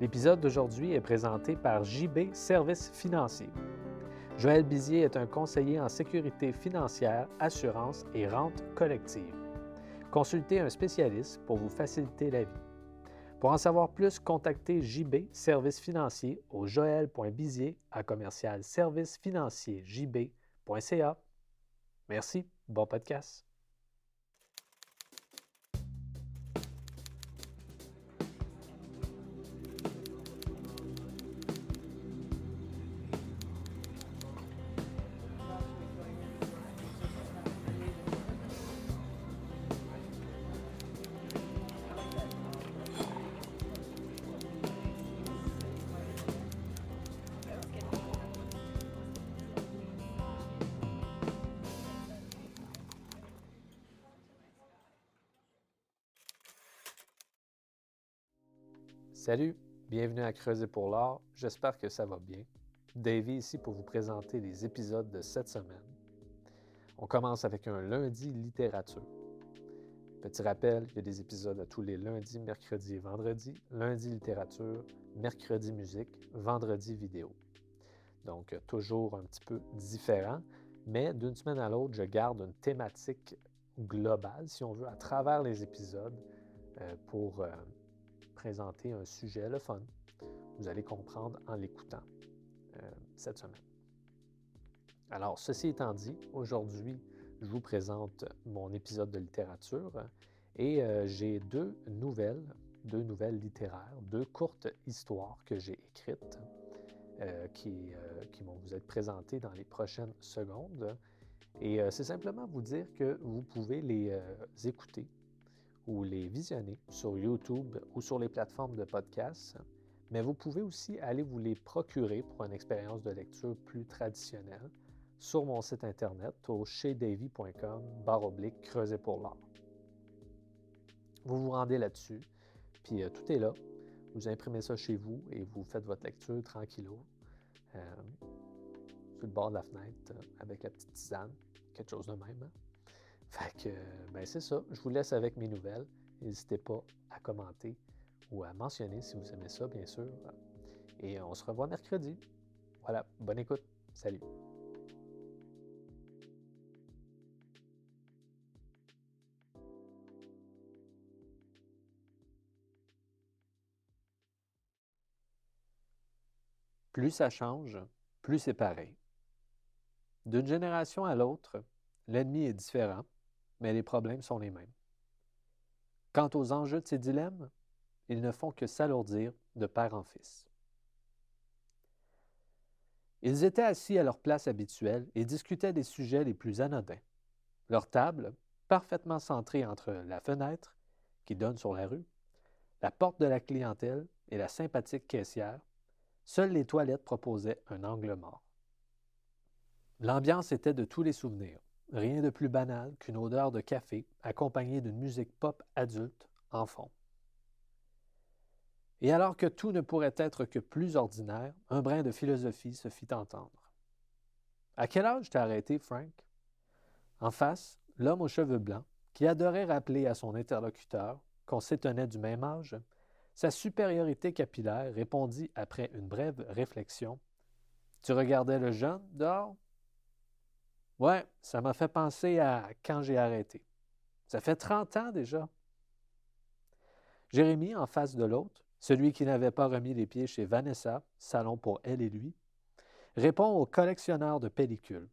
L'épisode d'aujourd'hui est présenté par JB Services financiers. Joël Bizier est un conseiller en sécurité financière, assurance et rente collective. Consultez un spécialiste pour vous faciliter la vie. Pour en savoir plus, contactez JB Services financiers au joël.bizier à commercial jb.ca. Merci, bon podcast. Salut, bienvenue à Creuser pour l'art. J'espère que ça va bien. Davy ici pour vous présenter les épisodes de cette semaine. On commence avec un lundi littérature. Petit rappel, il y a des épisodes tous les lundis, mercredis et vendredis. Lundi littérature, mercredi musique, vendredi vidéo. Donc toujours un petit peu différent, mais d'une semaine à l'autre, je garde une thématique globale, si on veut, à travers les épisodes euh, pour euh, présenter un sujet, le fun. Vous allez comprendre en l'écoutant euh, cette semaine. Alors, ceci étant dit, aujourd'hui, je vous présente mon épisode de littérature et euh, j'ai deux nouvelles, deux nouvelles littéraires, deux courtes histoires que j'ai écrites euh, qui, qui, vont vous être présentées dans les prochaines secondes. Et c'est simplement vous dire que vous pouvez les écouter ou les visionner sur YouTube ou sur les plateformes de podcast, mais vous pouvez aussi aller vous les procurer pour une expérience de lecture plus traditionnelle sur mon site internet au chez-davy.com oblique creuser pour l'art. Vous vous rendez là-dessus, puis euh, tout est là. Vous imprimez ça chez vous et vous faites votre lecture tranquillo, euh, le bord de la fenêtre, euh, avec la petite tisane, quelque chose de même. Hein. Fait que, ben c'est ça. Je vous laisse avec mes nouvelles. N'hésitez pas à commenter ou à mentionner si vous aimez ça, bien sûr. Et on se revoit mercredi. Voilà, bonne écoute. Salut. Plus ça change, plus c'est pareil. D'une génération à l'autre, l'ennemi est différent mais les problèmes sont les mêmes. Quant aux enjeux de ces dilemmes, ils ne font que s'alourdir de père en fils. Ils étaient assis à leur place habituelle et discutaient des sujets les plus anodins. Leur table, parfaitement centrée entre la fenêtre, qui donne sur la rue, la porte de la clientèle et la sympathique caissière, seules les toilettes proposaient un angle mort. L'ambiance était de tous les souvenirs. Rien de plus banal qu'une odeur de café accompagnée d'une musique pop adulte en fond. Et alors que tout ne pourrait être que plus ordinaire, un brin de philosophie se fit entendre. À quel âge t'as arrêté, Frank? En face, l'homme aux cheveux blancs, qui adorait rappeler à son interlocuteur qu'on s'étonnait du même âge, sa supériorité capillaire répondit après une brève réflexion. Tu regardais le jeune dehors? Ouais, ça m'a fait penser à quand j'ai arrêté. Ça fait 30 ans déjà. Jérémie, en face de l'autre, celui qui n'avait pas remis les pieds chez Vanessa, salon pour elle et lui, répond au collectionneur de pellicules.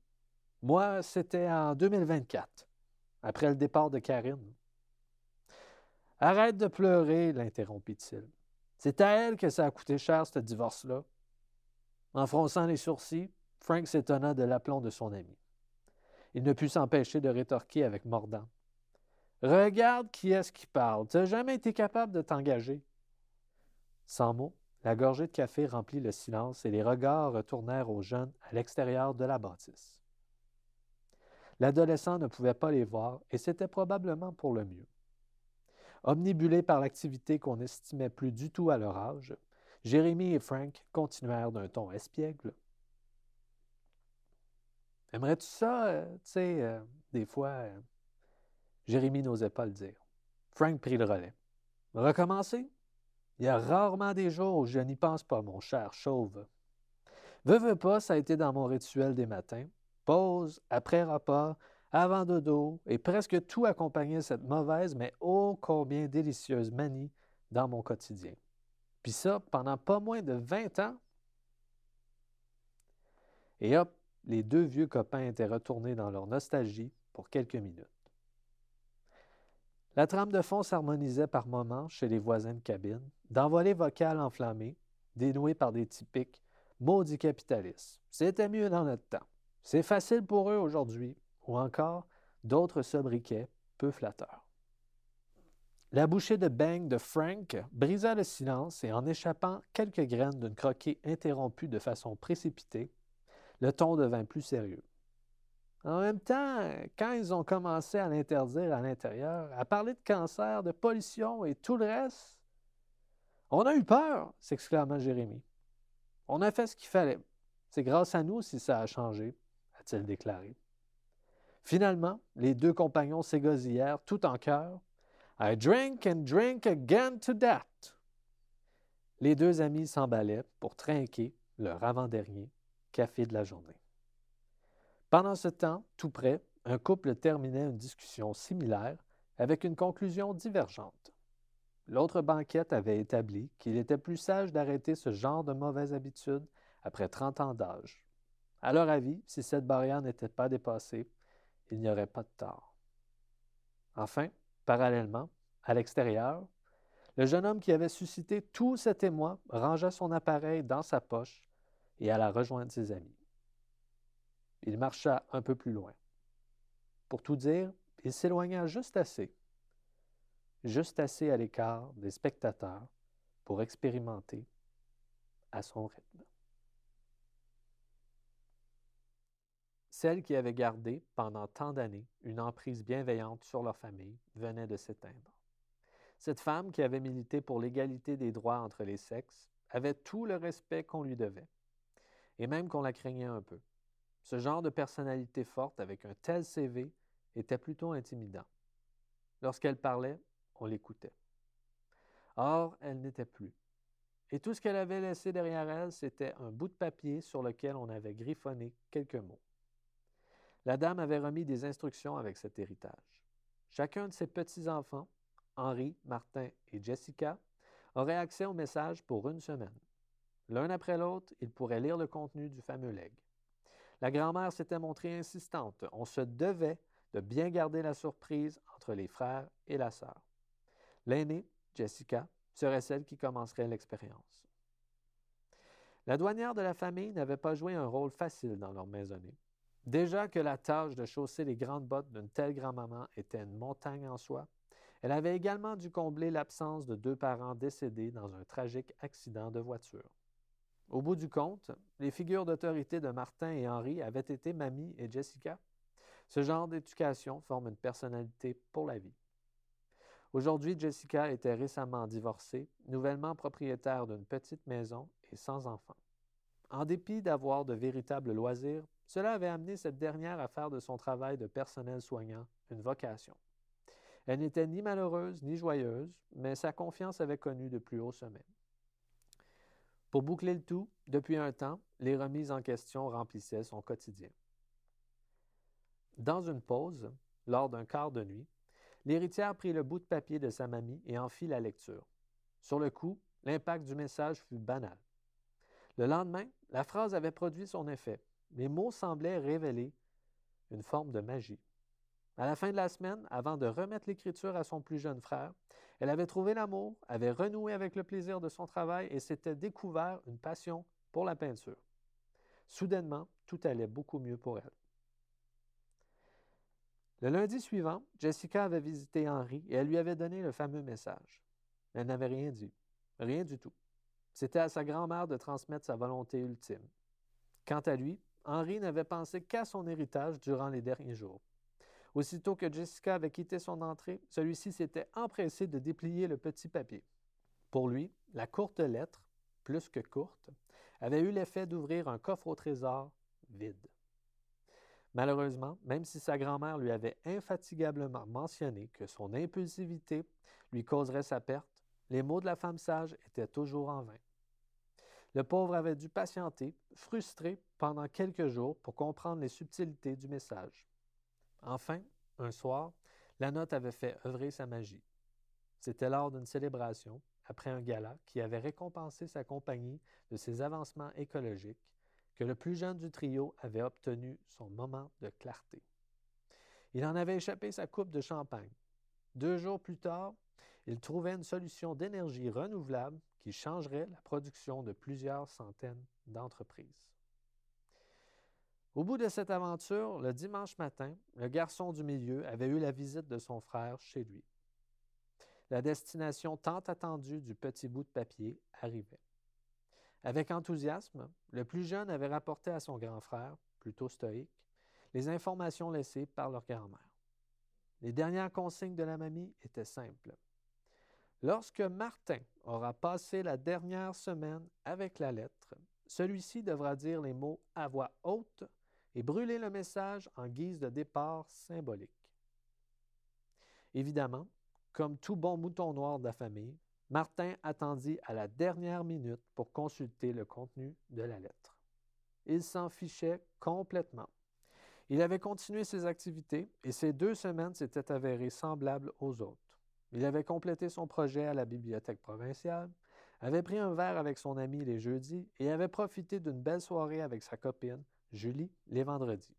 Moi, c'était en 2024, après le départ de Karine. Arrête de pleurer, l'interrompit-il. C'est à elle que ça a coûté cher, ce divorce-là. En fronçant les sourcils, Frank s'étonna de l'aplomb de son ami. Il ne put s'empêcher de rétorquer avec mordant. Regarde qui est-ce qui parle. Tu n'as jamais été capable de t'engager. Sans mots, la gorgée de café remplit le silence et les regards retournèrent aux jeunes à l'extérieur de la bâtisse. L'adolescent ne pouvait pas les voir et c'était probablement pour le mieux. Omnibulés par l'activité qu'on n'estimait plus du tout à leur âge, Jérémie et Frank continuèrent d'un ton espiègle. Aimerais-tu ça? Euh, tu sais, euh, des fois, euh, Jérémie n'osait pas le dire. Frank prit le relais. Recommencer? Il y a rarement des jours où je n'y pense pas, mon cher chauve. Veux, veux pas, ça a été dans mon rituel des matins. Pause, après repas, avant dodo, et presque tout accompagnait cette mauvaise mais ô combien délicieuse manie dans mon quotidien. Puis ça, pendant pas moins de 20 ans. Et hop, les deux vieux copains étaient retournés dans leur nostalgie pour quelques minutes. La trame de fond s'harmonisait par moments chez les voisins de cabine, d'envolées vocales enflammées, dénouées par des typiques maudits capitalistes. C'était mieux dans notre temps. C'est facile pour eux aujourd'hui, ou encore d'autres sobriquets peu flatteurs. La bouchée de bang de Frank brisa le silence et en échappant quelques graines d'une croquée interrompue de façon précipitée, le ton devint plus sérieux. En même temps, quand ils ont commencé à l'interdire à l'intérieur, à parler de cancer, de pollution et tout le reste, on a eu peur, s'exclama Jérémie. On a fait ce qu'il fallait. C'est grâce à nous si ça a changé, a-t-il déclaré. Finalement, les deux compagnons s'égosillèrent tout en chœur. I drink and drink again to that. Les deux amis s'emballaient pour trinquer leur avant-dernier café de la journée. Pendant ce temps, tout près, un couple terminait une discussion similaire avec une conclusion divergente. L'autre banquette avait établi qu'il était plus sage d'arrêter ce genre de mauvaise habitude après 30 ans d'âge. À leur avis, si cette barrière n'était pas dépassée, il n'y aurait pas de tort. Enfin, parallèlement, à l'extérieur, le jeune homme qui avait suscité tout cet émoi rangea son appareil dans sa poche et alla rejoindre ses amis. Il marcha un peu plus loin. Pour tout dire, il s'éloigna juste assez, juste assez à l'écart des spectateurs pour expérimenter à son rythme. Celle qui avait gardé pendant tant d'années une emprise bienveillante sur leur famille venait de s'éteindre. Cette femme qui avait milité pour l'égalité des droits entre les sexes avait tout le respect qu'on lui devait, et même qu'on la craignait un peu. Ce genre de personnalité forte avec un tel CV était plutôt intimidant. Lorsqu'elle parlait, on l'écoutait. Or, elle n'était plus. Et tout ce qu'elle avait laissé derrière elle, c'était un bout de papier sur lequel on avait griffonné quelques mots. La dame avait remis des instructions avec cet héritage. Chacun de ses petits-enfants, Henri, Martin et Jessica, aurait accès au message pour une semaine. L'un après l'autre, ils pourraient lire le contenu du fameux legs. La grand-mère s'était montrée insistante. On se devait de bien garder la surprise entre les frères et la sœur. L'aînée, Jessica, serait celle qui commencerait l'expérience. La douanière de la famille n'avait pas joué un rôle facile dans leur maisonnée. Déjà que la tâche de chausser les grandes bottes d'une telle grand-maman était une montagne en soi, elle avait également dû combler l'absence de deux parents décédés dans un tragique accident de voiture. Au bout du compte, les figures d'autorité de Martin et Henri avaient été Mamie et Jessica. Ce genre d'éducation forme une personnalité pour la vie. Aujourd'hui, Jessica était récemment divorcée, nouvellement propriétaire d'une petite maison et sans enfants. En dépit d'avoir de véritables loisirs, cela avait amené cette dernière à faire de son travail de personnel soignant une vocation. Elle n'était ni malheureuse ni joyeuse, mais sa confiance avait connu de plus hauts sommets. Pour boucler le tout, depuis un temps, les remises en question remplissaient son quotidien. Dans une pause, lors d'un quart de nuit, l'héritière prit le bout de papier de sa mamie et en fit la lecture. Sur le coup, l'impact du message fut banal. Le lendemain, la phrase avait produit son effet. Les mots semblaient révéler une forme de magie. À la fin de la semaine, avant de remettre l'écriture à son plus jeune frère, elle avait trouvé l'amour, avait renoué avec le plaisir de son travail et s'était découvert une passion pour la peinture. Soudainement, tout allait beaucoup mieux pour elle. Le lundi suivant, Jessica avait visité Henri et elle lui avait donné le fameux message. Elle n'avait rien dit, rien du tout. C'était à sa grand-mère de transmettre sa volonté ultime. Quant à lui, Henri n'avait pensé qu'à son héritage durant les derniers jours. Aussitôt que Jessica avait quitté son entrée, celui-ci s'était empressé de déplier le petit papier. Pour lui, la courte lettre, plus que courte, avait eu l'effet d'ouvrir un coffre au trésor vide. Malheureusement, même si sa grand-mère lui avait infatigablement mentionné que son impulsivité lui causerait sa perte, Les mots de la femme sage étaient toujours en vain. Le pauvre avait dû patienter, frustré, pendant quelques jours pour comprendre les subtilités du message. Enfin, un soir, la note avait fait œuvrer sa magie. C'était lors d'une célébration, après un gala qui avait récompensé sa compagnie de ses avancements écologiques, que le plus jeune du trio avait obtenu son moment de clarté. Il en avait échappé sa coupe de champagne. Deux jours plus tard, il trouvait une solution d'énergie renouvelable qui changerait la production de plusieurs centaines d'entreprises. Au bout de cette aventure, le dimanche matin, le garçon du milieu avait eu la visite de son frère chez lui. La destination tant attendue du petit bout de papier arrivait. Avec enthousiasme, le plus jeune avait rapporté à son grand frère, plutôt stoïque, les informations laissées par leur grand-mère. Les dernières consignes de la mamie étaient simples. Lorsque Martin aura passé la dernière semaine avec la lettre, celui-ci devra dire les mots à voix haute et brûler le message en guise de départ symbolique. Évidemment, comme tout bon mouton noir de la famille, Martin attendit à la dernière minute pour consulter le contenu de la lettre. Il s'en fichait complètement. Il avait continué ses activités et ces deux semaines s'étaient avérées semblables aux autres. Il avait complété son projet à la bibliothèque provinciale, avait pris un verre avec son ami les jeudis et avait profité d'une belle soirée avec sa copine, Julie, les vendredis.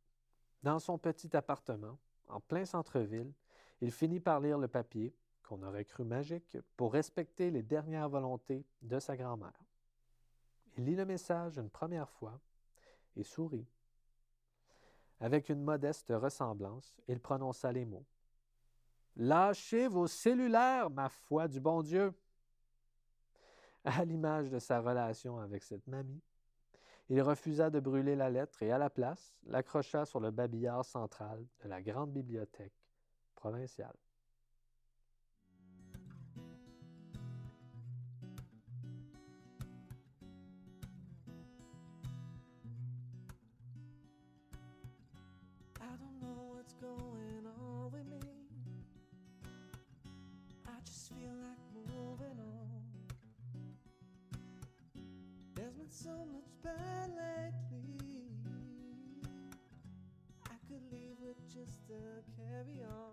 Dans son petit appartement, en plein centre-ville, il finit par lire le papier, qu'on aurait cru magique, pour respecter les dernières volontés de sa grand-mère. Il lit le message une première fois et sourit. Avec une modeste ressemblance, il prononça les mots. Lâchez vos cellulaires, ma foi du bon Dieu. À l'image de sa relation avec cette mamie, il refusa de brûler la lettre et à la place l'accrocha sur le babillard central de la grande bibliothèque provinciale. Bad lately. I could leave with just a carry on.